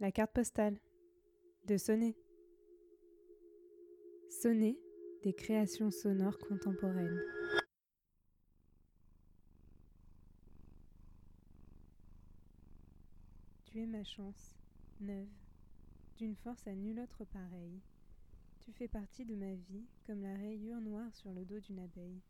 La carte postale. De sonner. Sonner des créations sonores contemporaines. Tu es ma chance, neuve, d'une force à nulle autre pareille. Tu fais partie de ma vie comme la rayure noire sur le dos d'une abeille.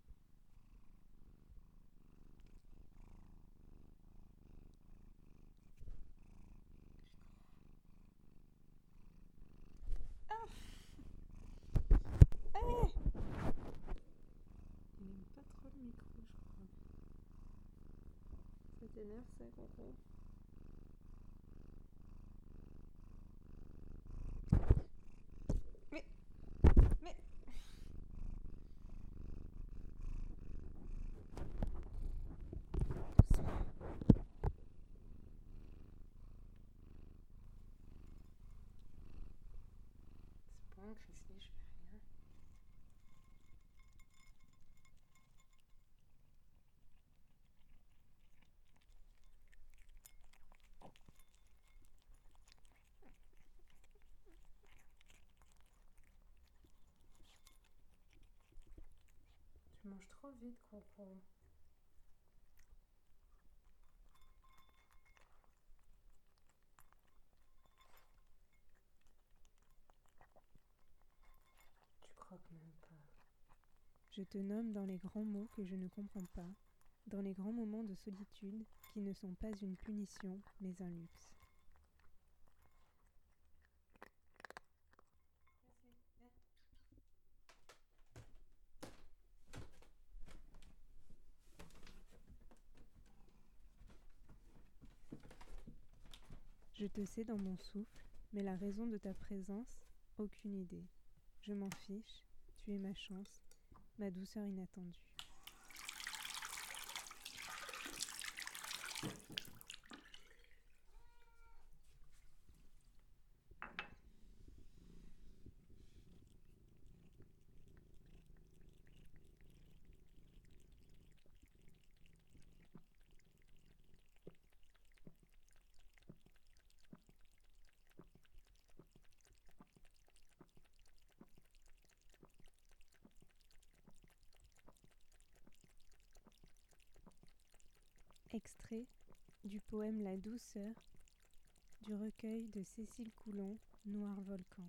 Il n'aime pas trop le micro, je crois. Ça t'énerve ça, Coco Mais... Mais... C'est bon, Christy, je Je te nomme dans les grands mots que je ne comprends pas, dans les grands moments de solitude qui ne sont pas une punition, mais un luxe. Je te sais dans mon souffle, mais la raison de ta présence, aucune idée. Je m'en fiche, tu es ma chance, ma douceur inattendue. Extrait du poème La douceur du recueil de Cécile Coulon, Noir Volcan.